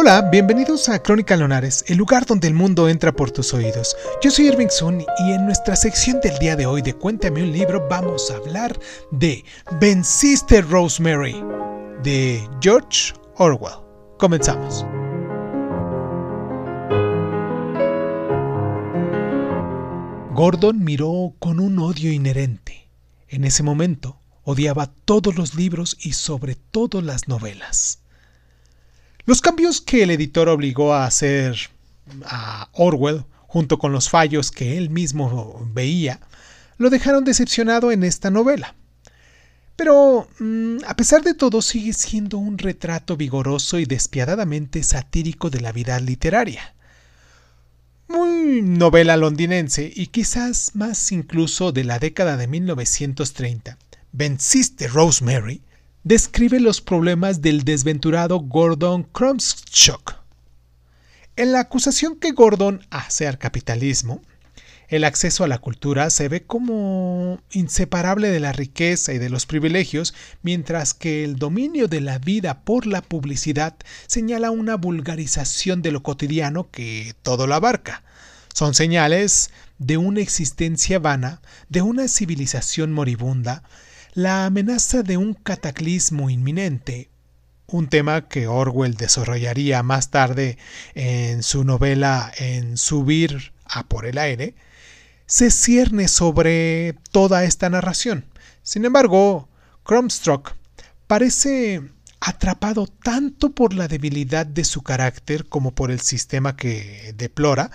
Hola, bienvenidos a Crónica Lonares, el lugar donde el mundo entra por tus oídos. Yo soy Irving Sun y en nuestra sección del día de hoy de Cuéntame un libro vamos a hablar de Venciste Rosemary de George Orwell. Comenzamos. Gordon miró con un odio inherente. En ese momento odiaba todos los libros y sobre todo las novelas. Los cambios que el editor obligó a hacer a Orwell, junto con los fallos que él mismo veía, lo dejaron decepcionado en esta novela. Pero, mm, a pesar de todo, sigue siendo un retrato vigoroso y despiadadamente satírico de la vida literaria. Muy novela londinense y quizás más incluso de la década de 1930. Venciste Rosemary describe los problemas del desventurado Gordon Kromschuk. En la acusación que Gordon hace al capitalismo, el acceso a la cultura se ve como inseparable de la riqueza y de los privilegios, mientras que el dominio de la vida por la publicidad señala una vulgarización de lo cotidiano que todo lo abarca. Son señales de una existencia vana, de una civilización moribunda, la amenaza de un cataclismo inminente, un tema que Orwell desarrollaría más tarde en su novela En subir a por el aire, se cierne sobre toda esta narración. Sin embargo, Cromstrock parece atrapado tanto por la debilidad de su carácter como por el sistema que deplora,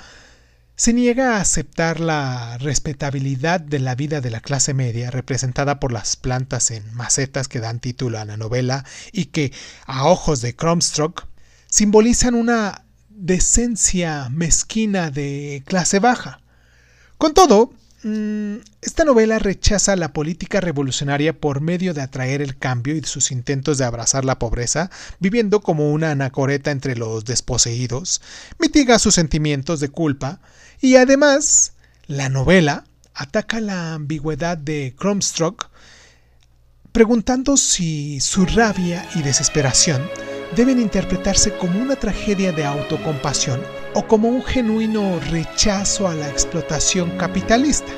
se niega a aceptar la respetabilidad de la vida de la clase media representada por las plantas en macetas que dan título a la novela y que, a ojos de Cromstrock, simbolizan una decencia mezquina de clase baja. Con todo, esta novela rechaza la política revolucionaria por medio de atraer el cambio y sus intentos de abrazar la pobreza, viviendo como una anacoreta entre los desposeídos, mitiga sus sentimientos de culpa, y además, la novela ataca la ambigüedad de Cromstrock, preguntando si su rabia y desesperación deben interpretarse como una tragedia de autocompasión o como un genuino rechazo a la explotación capitalista.